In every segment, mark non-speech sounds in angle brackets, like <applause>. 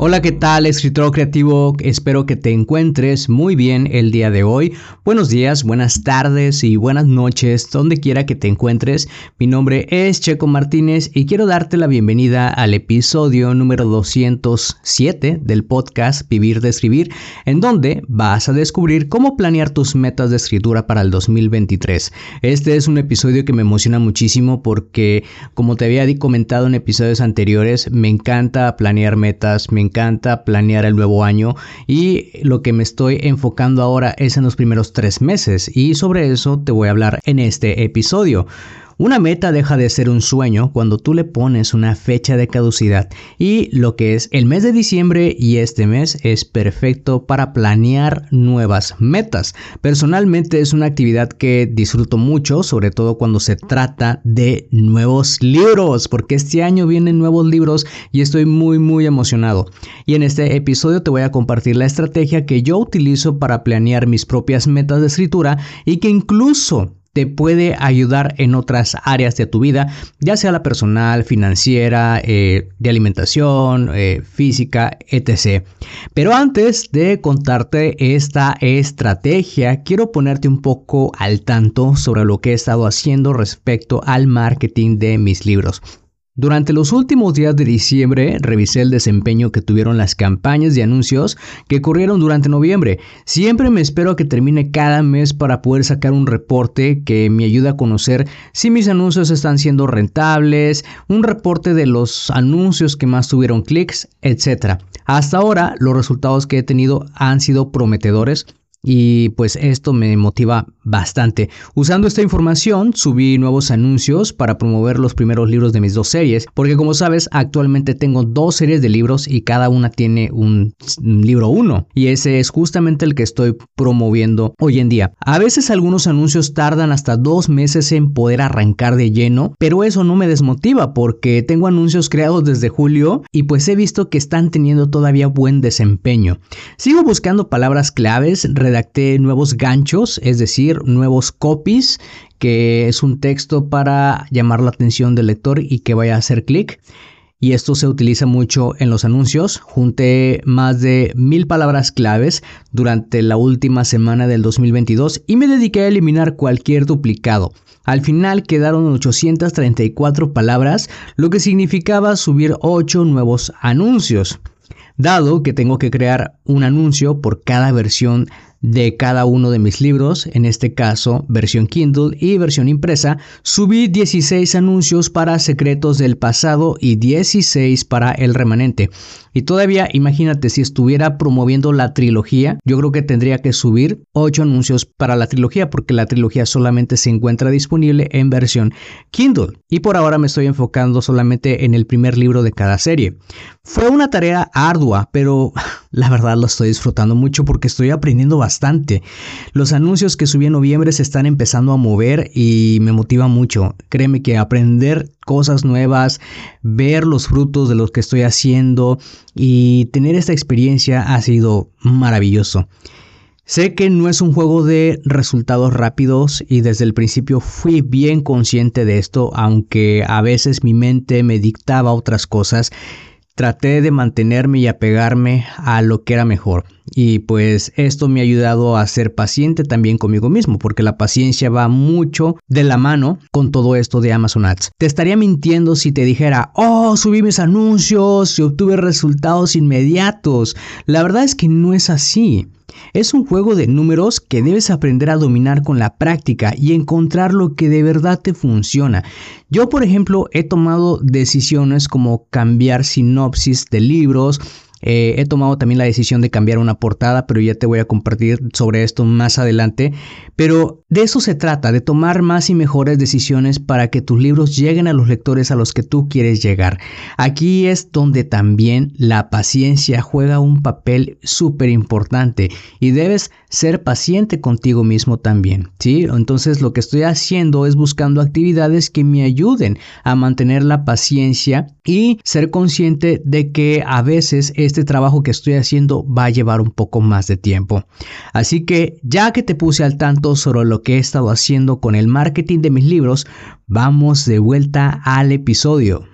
Hola, ¿qué tal, escritor creativo? Espero que te encuentres muy bien el día de hoy. Buenos días, buenas tardes y buenas noches, donde quiera que te encuentres. Mi nombre es Checo Martínez y quiero darte la bienvenida al episodio número 207 del podcast Vivir de Escribir, en donde vas a descubrir cómo planear tus metas de escritura para el 2023. Este es un episodio que me emociona muchísimo porque, como te había comentado en episodios anteriores, me encanta planear metas, me encanta planear el nuevo año y lo que me estoy enfocando ahora es en los primeros tres meses y sobre eso te voy a hablar en este episodio. Una meta deja de ser un sueño cuando tú le pones una fecha de caducidad y lo que es el mes de diciembre y este mes es perfecto para planear nuevas metas. Personalmente es una actividad que disfruto mucho, sobre todo cuando se trata de nuevos libros, porque este año vienen nuevos libros y estoy muy muy emocionado. Y en este episodio te voy a compartir la estrategia que yo utilizo para planear mis propias metas de escritura y que incluso te puede ayudar en otras áreas de tu vida, ya sea la personal, financiera, eh, de alimentación, eh, física, etc. Pero antes de contarte esta estrategia, quiero ponerte un poco al tanto sobre lo que he estado haciendo respecto al marketing de mis libros. Durante los últimos días de diciembre revisé el desempeño que tuvieron las campañas de anuncios que corrieron durante noviembre. Siempre me espero a que termine cada mes para poder sacar un reporte que me ayude a conocer si mis anuncios están siendo rentables, un reporte de los anuncios que más tuvieron clics, etc. Hasta ahora los resultados que he tenido han sido prometedores y pues esto me motiva bastante. Usando esta información subí nuevos anuncios para promover los primeros libros de mis dos series, porque como sabes actualmente tengo dos series de libros y cada una tiene un, libro uno y ese es justamente el que estoy promoviendo hoy en día. A veces algunos anuncios tardan hasta dos meses en poder arrancar de lleno, pero eso no me desmotiva porque tengo anuncios creados desde julio y pues he visto que están teniendo todavía buen desempeño. Sigo buscando palabras claves, nuevos ganchos, es decir, nuevos copies, que es un texto para llamar la atención del lector y que vaya a hacer clic. Y esto se utiliza mucho en los anuncios. Junté más de mil palabras claves durante la última semana del 2022 y me dediqué a eliminar cualquier duplicado. Al final quedaron 834 palabras, lo que significaba subir 8 nuevos anuncios. Dado que tengo que crear un anuncio por cada versión de cada uno de mis libros, en este caso versión Kindle y versión impresa, subí 16 anuncios para Secretos del Pasado y 16 para El Remanente. Y todavía imagínate si estuviera promoviendo la trilogía, yo creo que tendría que subir 8 anuncios para la trilogía porque la trilogía solamente se encuentra disponible en versión Kindle. Y por ahora me estoy enfocando solamente en el primer libro de cada serie. Fue una tarea ardua, pero <laughs> la verdad lo estoy disfrutando mucho porque estoy aprendiendo bastante. Los anuncios que subí en noviembre se están empezando a mover y me motiva mucho. Créeme que aprender cosas nuevas, ver los frutos de lo que estoy haciendo y tener esta experiencia ha sido maravilloso. Sé que no es un juego de resultados rápidos y desde el principio fui bien consciente de esto, aunque a veces mi mente me dictaba otras cosas Traté de mantenerme y apegarme a lo que era mejor. Y pues esto me ha ayudado a ser paciente también conmigo mismo porque la paciencia va mucho de la mano con todo esto de Amazon Ads. Te estaría mintiendo si te dijera, oh, subí mis anuncios y obtuve resultados inmediatos. La verdad es que no es así. Es un juego de números que debes aprender a dominar con la práctica y encontrar lo que de verdad te funciona. Yo, por ejemplo, he tomado decisiones como cambiar sinopsis de libros, eh, he tomado también la decisión de cambiar una portada, pero ya te voy a compartir sobre esto más adelante. Pero de eso se trata, de tomar más y mejores decisiones para que tus libros lleguen a los lectores a los que tú quieres llegar. Aquí es donde también la paciencia juega un papel súper importante y debes ser paciente contigo mismo también, ¿sí? Entonces lo que estoy haciendo es buscando actividades que me ayuden a mantener la paciencia y ser consciente de que a veces este trabajo que estoy haciendo va a llevar un poco más de tiempo. Así que ya que te puse al tanto sobre lo que he estado haciendo con el marketing de mis libros, vamos de vuelta al episodio.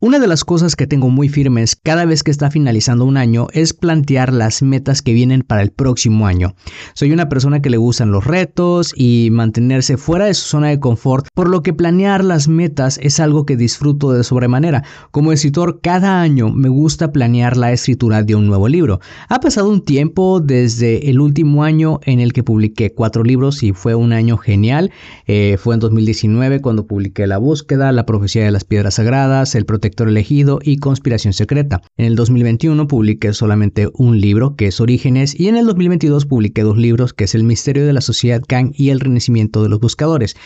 Una de las cosas que tengo muy firmes cada vez que está finalizando un año es plantear las metas que vienen para el próximo año. Soy una persona que le gustan los retos y mantenerse fuera de su zona de confort, por lo que planear las metas es algo que disfruto de sobremanera. Como escritor, cada año me gusta planear la escritura de un nuevo libro. Ha pasado un tiempo desde el último año en el que publiqué cuatro libros y fue un año genial. Eh, fue en 2019 cuando publiqué La búsqueda, La profecía de las piedras sagradas, El protector elegido y Conspiración secreta. En el 2021 publiqué solamente un libro, que es Orígenes, y en el 2022 publiqué dos libros, que es El misterio de la sociedad Kang y El renacimiento de los buscadores.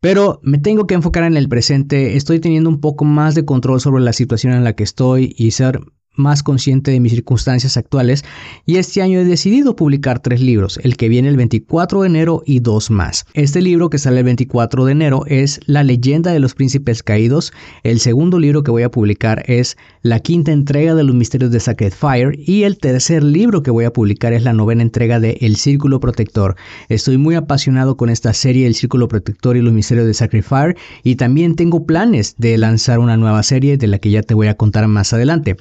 Pero me tengo que enfocar en el presente, estoy teniendo un poco más de control sobre la situación en la que estoy y ser más consciente de mis circunstancias actuales y este año he decidido publicar tres libros, el que viene el 24 de enero y dos más. Este libro que sale el 24 de enero es La leyenda de los príncipes caídos, el segundo libro que voy a publicar es la quinta entrega de los misterios de Sacred Fire y el tercer libro que voy a publicar es la novena entrega de El Círculo Protector. Estoy muy apasionado con esta serie El Círculo Protector y los misterios de Sacred Fire y también tengo planes de lanzar una nueva serie de la que ya te voy a contar más adelante.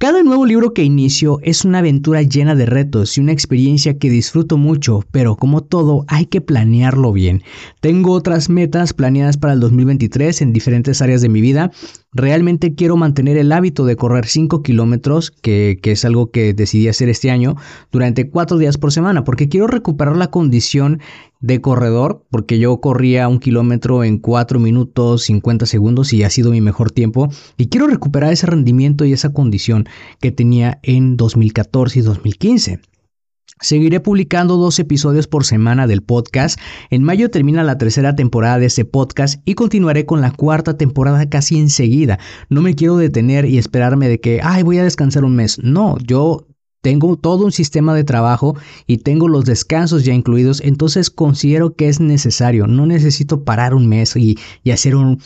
Cada nuevo libro que inicio es una aventura llena de retos y una experiencia que disfruto mucho, pero como todo hay que planearlo bien. Tengo otras metas planeadas para el 2023 en diferentes áreas de mi vida Realmente quiero mantener el hábito de correr 5 kilómetros, que, es algo que decidí hacer este año, durante 4 días por semana, porque quiero recuperar la condición de corredor, porque yo corría un kilómetro en 4 minutos 50 segundos y ha sido mi mejor tiempo, y quiero recuperar ese rendimiento y esa condición que tenía en 2014 y 2015. Seguiré publicando dos episodios por semana del podcast. En mayo termina la tercera temporada de este podcast y continuaré con la cuarta temporada casi enseguida. No me quiero detener y esperarme de que, ay, voy a descansar un mes. No, yo tengo todo un sistema de trabajo y tengo los descansos ya incluidos, entonces considero que es necesario. No necesito parar un mes y, hacer un,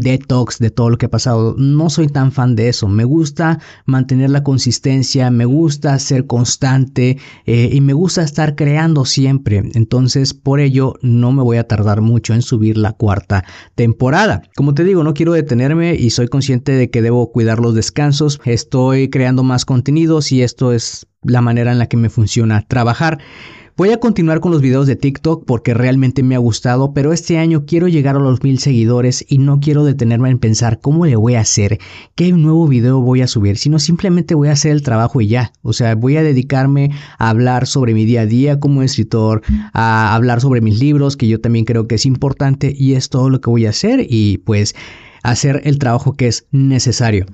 detox de todo lo que ha pasado. No soy tan fan de eso. Me gusta mantener la consistencia, me gusta ser constante eh, y me gusta estar creando siempre. Entonces, por ello, no me voy a tardar mucho en subir la cuarta temporada. Como te digo, no quiero detenerme y soy consciente de que debo cuidar los descansos. Estoy creando más contenidos y esto es la manera en la que me funciona trabajar. Voy a continuar con los videos de TikTok porque realmente me ha gustado, pero este año quiero llegar a los mil seguidores y no quiero detenerme en pensar cómo le voy a hacer, qué nuevo video voy a subir, sino simplemente voy a hacer el trabajo y ya. O sea, voy a dedicarme a hablar sobre mi día a día como escritor, a hablar sobre mis libros, que yo también creo que es importante y es todo lo que voy a hacer y pues hacer el trabajo que es necesario.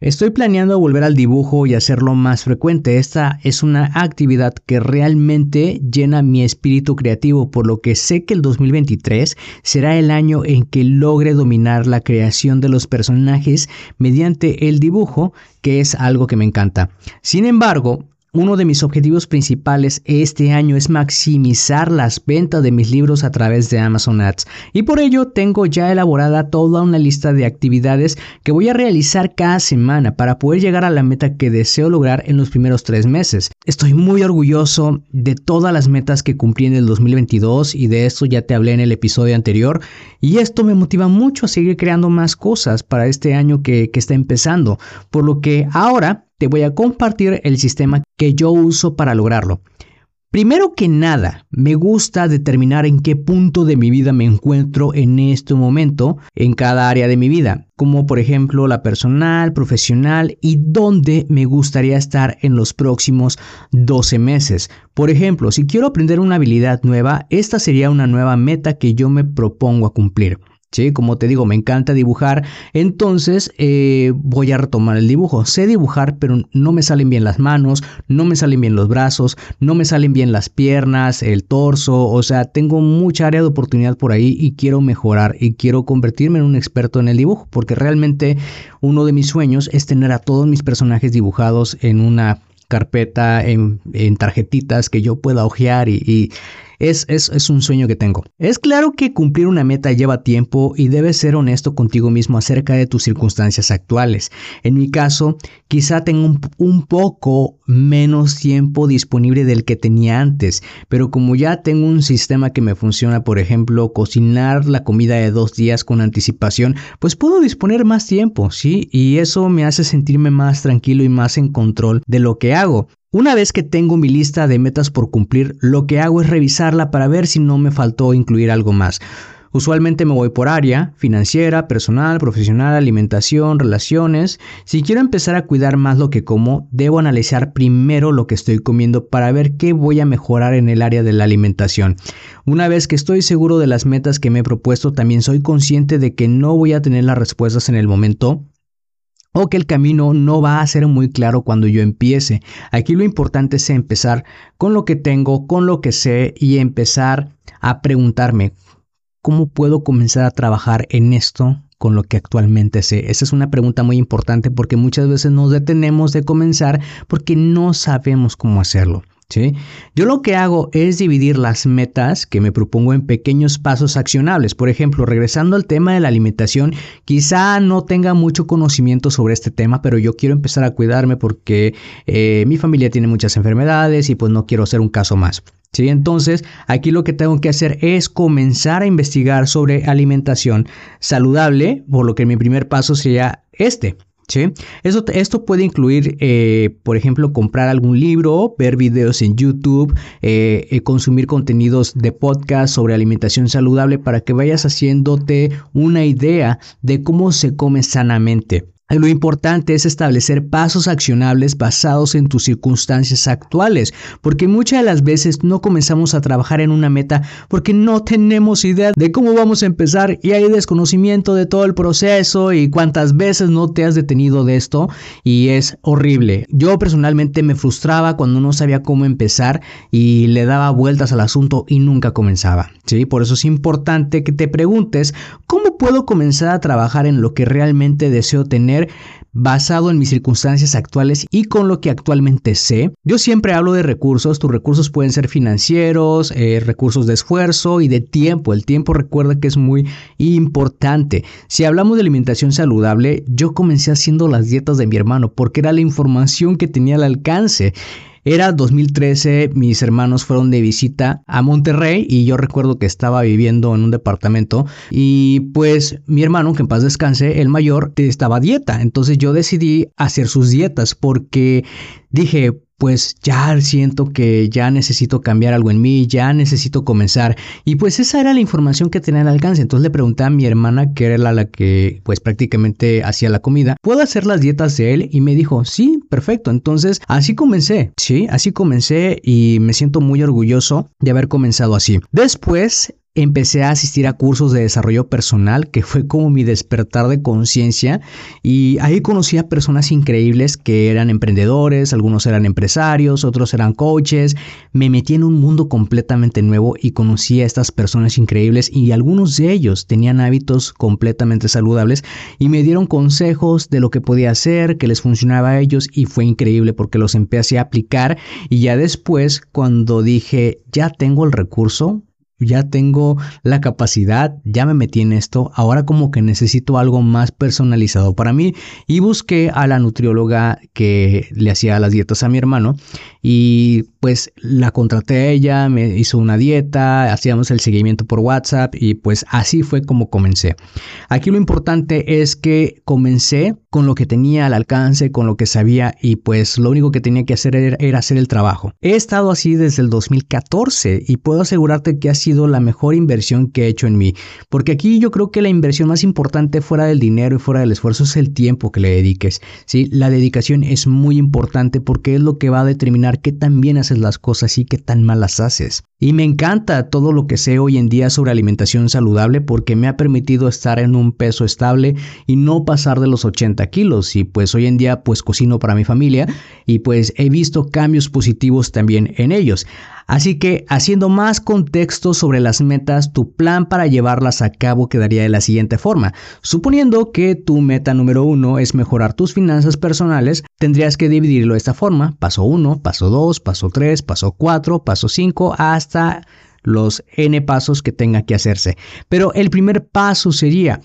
Estoy planeando volver al dibujo y hacerlo más frecuente. Esta es una actividad que realmente llena mi espíritu creativo, por lo que sé que el 2023 será el año en que logre dominar la creación de los personajes mediante el dibujo, que es algo que me encanta. Sin embargo, uno de mis objetivos principales este año es maximizar las ventas de mis libros a través de Amazon Ads. Y por ello tengo ya elaborada toda una lista de actividades que voy a realizar cada semana para poder llegar a la meta que deseo lograr en los primeros tres meses. Estoy muy orgulloso de todas las metas que cumplí en el 2022 y de esto ya te hablé en el episodio anterior. Y esto me motiva mucho a seguir creando más cosas para este año que, que está empezando, por lo que ahora te voy a compartir el sistema que yo uso para lograrlo. Primero que nada, me gusta determinar en qué punto de mi vida me encuentro en este momento, en cada área de mi vida, como por ejemplo la personal, profesional y dónde me gustaría estar en los próximos 12 meses. Por ejemplo, si quiero aprender una habilidad nueva, esta sería una nueva meta que yo me propongo a cumplir. ¿Sí? Como te digo, me encanta dibujar, entonces eh, voy a retomar el dibujo. Sé dibujar, pero no me salen bien las manos, no me salen bien los brazos, no me salen bien las piernas, el torso, o sea, tengo mucha área de oportunidad por ahí y quiero mejorar y quiero convertirme en un experto en el dibujo, porque realmente uno de mis sueños es tener a todos mis personajes dibujados en una carpeta, en, tarjetitas que yo pueda hojear y es, es, un sueño que tengo. Es claro que cumplir una meta lleva tiempo y debes ser honesto contigo mismo acerca de tus circunstancias actuales. En mi caso, quizá tengo un, un poco menos tiempo disponible del que tenía antes, pero como ya tengo un sistema que me funciona, por ejemplo, cocinar la comida de dos días con anticipación, pues puedo disponer más tiempo, ¿sí? Y eso me hace sentirme más tranquilo y más en control de lo que hago. Una vez que tengo mi lista de metas por cumplir, lo que hago es revisarla para ver si no me faltó incluir algo más. Usualmente me voy por área, financiera, personal, profesional, alimentación, relaciones. Si quiero empezar a cuidar más lo que como, debo analizar primero lo que estoy comiendo para ver qué voy a mejorar en el área de la alimentación. Una vez que estoy seguro de las metas que me he propuesto, también soy consciente de que no voy a tener las respuestas en el momento o que el camino no va a ser muy claro cuando yo empiece. Aquí lo importante es empezar con lo que tengo, con lo que sé y empezar a preguntarme, ¿cómo puedo comenzar a trabajar en esto con lo que actualmente sé? Esa es una pregunta muy importante porque muchas veces nos detenemos de comenzar porque no sabemos cómo hacerlo. Yo lo que hago es dividir las metas que me propongo en pequeños pasos accionables. Por ejemplo, regresando al tema de la alimentación, quizá no tenga mucho conocimiento sobre este tema, pero yo quiero empezar a cuidarme porque eh, mi familia tiene muchas enfermedades y pues no quiero ser un caso más. ¿Sí? Entonces, aquí lo que tengo que hacer es comenzar a investigar sobre alimentación saludable, por lo que mi primer paso sería este, ¿Sí? esto puede incluir, eh, por ejemplo, comprar algún libro, ver videos en YouTube, eh, eh, consumir contenidos de podcast sobre alimentación saludable para que vayas haciéndote una idea de cómo se come sanamente. Lo importante es establecer pasos accionables basados en tus circunstancias actuales, porque muchas de las veces no comenzamos a trabajar en una meta porque no tenemos idea de cómo vamos a empezar y hay desconocimiento de todo el proceso y cuántas veces no te has detenido de esto y es horrible. Yo personalmente me frustraba cuando no sabía cómo empezar y le daba vueltas al asunto y nunca comenzaba. ¿sí? Por eso es importante que te preguntes cómo puedo comenzar a trabajar en lo que realmente deseo tener basado en mis circunstancias actuales y con lo que actualmente sé. Yo siempre hablo de recursos, tus recursos pueden ser financieros, eh, recursos de esfuerzo y de tiempo. El tiempo recuerda que es muy importante. Si hablamos de alimentación saludable, yo comencé haciendo las dietas de mi hermano porque era la información que tenía al alcance. Era 2013, mis hermanos fueron de visita a Monterrey y yo recuerdo que estaba viviendo en un departamento y pues mi hermano, que en paz descanse, el mayor, estaba dieta. Entonces yo decidí hacer sus dietas porque dije, pues ya siento que ya necesito cambiar algo en mí, ya necesito comenzar. Y pues esa era la información que tenía al alcance. Entonces le pregunté a mi hermana, que era la, que pues prácticamente hacía la comida, ¿puedo hacer las dietas de él? Y me dijo, sí, perfecto. Entonces así comencé, sí, así comencé y me siento muy orgulloso de haber comenzado así. Después empecé a asistir a cursos de desarrollo personal, que fue como mi despertar de conciencia, y ahí conocí a personas increíbles que eran emprendedores, algunos eran empresarios, otros eran coaches, me metí en un mundo completamente nuevo y conocí a estas personas increíbles y algunos de ellos tenían hábitos completamente saludables y me dieron consejos de lo que podía hacer, que les funcionaba a ellos y fue increíble porque los empecé a aplicar. Y ya después cuando dije ya tengo el recurso, ya tengo la capacidad, ya me metí en esto, ahora como que necesito algo más personalizado para mí y busqué a la nutrióloga que le hacía las dietas a mi hermano y pues la contraté a ella, me hizo una dieta, hacíamos el seguimiento por WhatsApp y pues así fue como comencé. Aquí lo importante es que comencé con lo que tenía al alcance, con lo que sabía y pues lo único que tenía que hacer era, hacer el trabajo. He estado así desde el 2014 y puedo asegurarte que ha sido la mejor inversión que he hecho en mí, porque aquí yo creo que la inversión más importante fuera del dinero y fuera del esfuerzo es el tiempo que le dediques. ¿sí? La dedicación es muy importante porque es lo que va a determinar qué tan bien haces las cosas y qué tan mal las haces. Y me encanta todo lo que sé hoy en día sobre alimentación saludable porque me ha permitido estar en un peso estable y no pasar de los 80 kilos. Y pues hoy en día pues cocino para mi familia y pues he visto cambios positivos también en ellos. Así que, haciendo más contexto sobre las metas, tu plan para llevarlas a cabo quedaría de la siguiente forma. Suponiendo que tu meta número uno es mejorar tus finanzas personales, tendrías que dividirlo de esta forma. Paso 1, paso 2, paso 3, paso 4, paso 5, hasta los n pasos que tenga que hacerse. Pero el primer paso sería,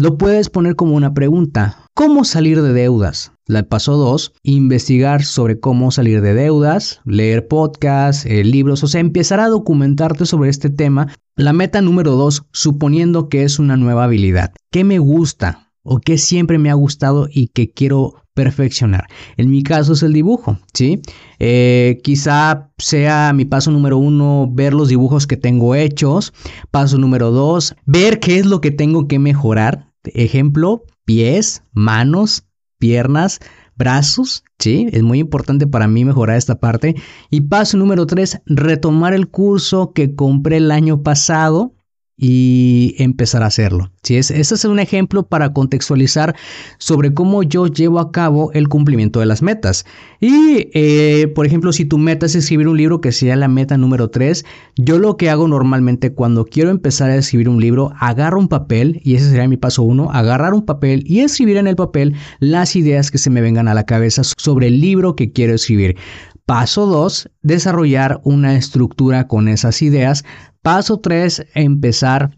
lo puedes poner como una pregunta. ¿Cómo salir de deudas? La paso 2, investigar sobre cómo salir de deudas, leer podcasts, eh, libros, o sea, empezar a documentarte sobre este tema. La meta número 2, suponiendo que es una nueva habilidad. ¿Qué me gusta? ¿O qué siempre me ha gustado y que quiero perfeccionar? En mi caso es el dibujo, ¿sí? Eh, quizá sea mi paso número uno ver los dibujos que tengo hechos. Paso número dos, ver qué es lo que tengo que mejorar. Ejemplo, pies, manos, piernas, brazos, ¿sí? Es muy importante para mí mejorar esta parte. Y paso número tres, retomar el curso que compré el año pasado y empezar a hacerlo. ¿sí? Es, este es un ejemplo para contextualizar sobre cómo yo llevo a cabo el cumplimiento de las metas. Y, eh, por ejemplo, si tu meta es escribir un libro que sea la meta número 3, yo lo que hago normalmente cuando quiero empezar a escribir un libro, agarro un papel, y ese sería mi paso 1, agarrar un papel y escribir en el papel las ideas que se me vengan a la cabeza sobre el libro que quiero escribir. Paso 2, desarrollar una estructura con esas ideas. Paso 3, empezar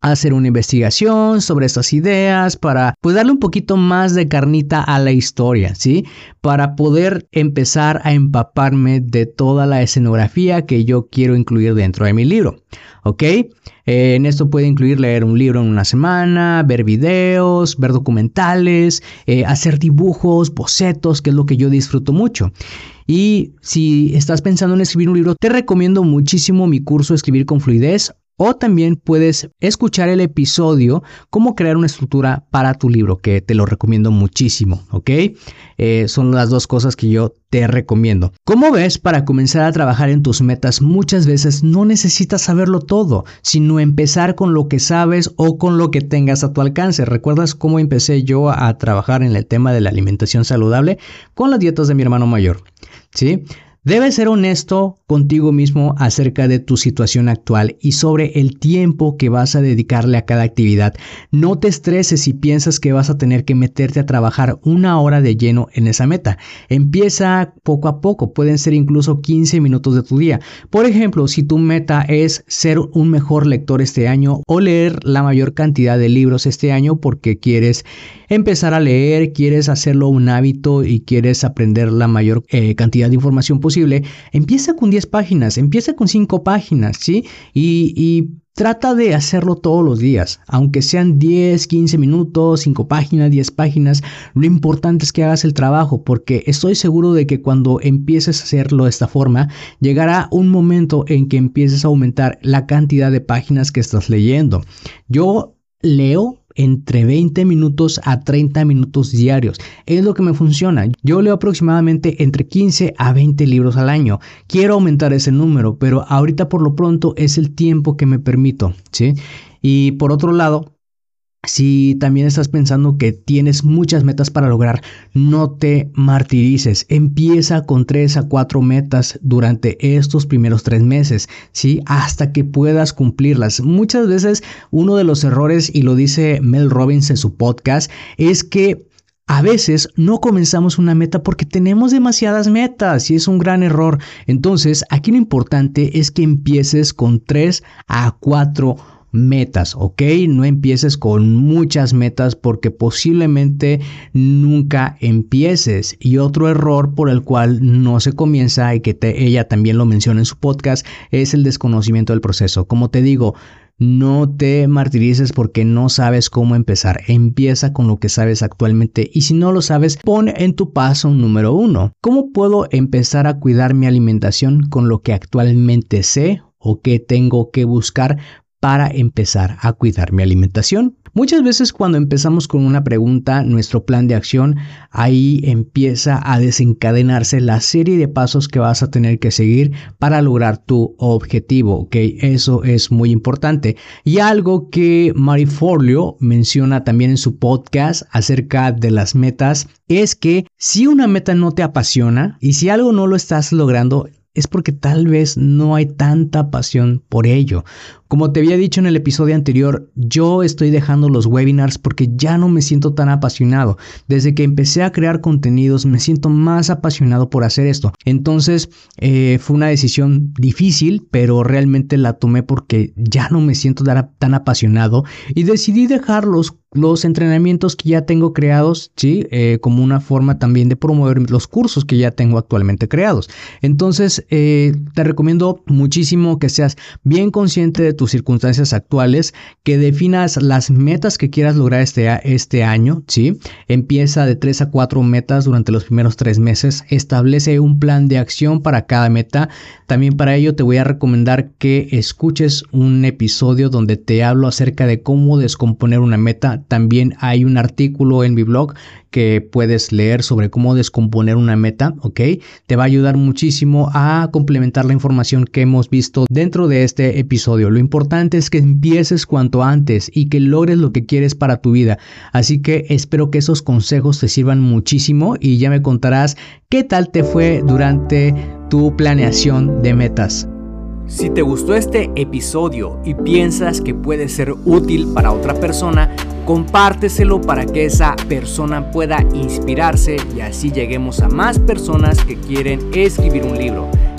hacer una investigación sobre estas ideas para pues, darle un poquito más de carnita a la historia, ¿sí? Para poder empezar a empaparme de toda la escenografía que yo quiero incluir dentro de mi libro, ¿ok? Eh, en esto puede incluir leer un libro en una semana, ver videos, ver documentales, eh, hacer dibujos, bocetos, que es lo que yo disfruto mucho. Y si estás pensando en escribir un libro, te recomiendo muchísimo mi curso Escribir con Fluidez o también puedes escuchar el episodio Cómo crear una estructura para tu libro, que te lo recomiendo muchísimo, ¿ok? Eh, son las dos cosas que yo te recomiendo. Como ves, para comenzar a trabajar en tus metas muchas veces no necesitas saberlo todo, sino empezar con lo que sabes o con lo que tengas a tu alcance. ¿Recuerdas cómo empecé yo a trabajar en el tema de la alimentación saludable? Con las dietas de mi hermano mayor. ¿Sí? Debes ser honesto contigo mismo acerca de tu situación actual y sobre el tiempo que vas a dedicarle a cada actividad. No te estreses si piensas que vas a tener que meterte a trabajar una hora de lleno en esa meta. Empieza poco a poco, pueden ser incluso 15 minutos de tu día. Por ejemplo, si tu meta es ser un mejor lector este año o leer la mayor cantidad de libros este año porque quieres empezar a leer, quieres hacerlo un hábito y quieres aprender la mayor eh, cantidad de información posible, empieza con 10 páginas, empieza con 5 páginas, ¿sí? Y, trata de hacerlo todos los días, aunque sean 10, 15 minutos, 5 páginas, 10 páginas, lo importante es que hagas el trabajo, porque estoy seguro de que cuando empieces a hacerlo de esta forma, llegará un momento en que empieces a aumentar la cantidad de páginas que estás leyendo. Yo leo entre 20 minutos a 30 minutos diarios. Es lo que me funciona. Yo leo aproximadamente entre 15 a 20 libros al año. Quiero aumentar ese número, pero ahorita por lo pronto es el tiempo que me permito, ¿sí? Y por otro lado, si también estás pensando que tienes muchas metas para lograr, no te martirices. Empieza con tres a cuatro metas durante estos primeros tres meses, ¿sí? Hasta que puedas cumplirlas. Muchas veces uno de los errores, y lo dice Mel Robbins en su podcast, es que A veces no comenzamos una meta porque tenemos demasiadas metas y es un gran error. Entonces, aquí lo importante es que empieces con 3 a 4 metas, ¿ok? No empieces con muchas metas porque posiblemente nunca empieces. Y otro error por el cual no se comienza y que ella también lo menciona en su podcast es el desconocimiento del proceso. Como te digo, no te martirices porque no sabes cómo empezar. Empieza con lo que sabes actualmente y si no lo sabes, pon en tu paso número uno. ¿Cómo puedo empezar a cuidar mi alimentación con lo que actualmente sé o que tengo que buscar para empezar a cuidar mi alimentación. Muchas veces cuando empezamos con una pregunta, nuestro plan de acción, ahí empieza a desencadenarse la serie de pasos que vas a tener que seguir para lograr tu objetivo, ¿ok? Eso es muy importante. Y algo que Marifolio menciona también en su podcast acerca de las metas es que si una meta no te apasiona y si algo no lo estás logrando, es porque tal vez no hay tanta pasión por ello. Como te había dicho en el episodio anterior, yo estoy dejando los webinars porque ya no me siento tan apasionado. Desde que empecé a crear contenidos me siento más apasionado por hacer esto. Entonces eh, fue una decisión difícil, pero realmente la tomé porque ya no me siento tan apasionado y decidí dejarlos los entrenamientos que ya tengo creados, ¿sí? Eh, como una forma también de promover los cursos que ya tengo actualmente creados. Entonces, eh, te recomiendo muchísimo que seas bien consciente de tus circunstancias actuales, que definas las metas que quieras lograr este, este año, ¿sí? Empieza de 3 a 4 metas durante los primeros 3 meses, establece un plan de acción para cada meta. También para ello te voy a recomendar que escuches un episodio donde te hablo acerca de cómo descomponer una meta. También hay un artículo en mi blog que puedes leer sobre cómo descomponer una meta, ¿ok? Te va a ayudar muchísimo a complementar la información que hemos visto dentro de este episodio. Lo importante es que empieces cuanto antes y que logres lo que quieres para tu vida. Así que espero que esos consejos te sirvan muchísimo y ya me contarás qué tal te fue durante tu planeación de metas. Si te gustó este episodio y piensas que puede ser útil para otra persona, compárteselo para que esa persona pueda inspirarse y así lleguemos a más personas que quieren escribir un libro.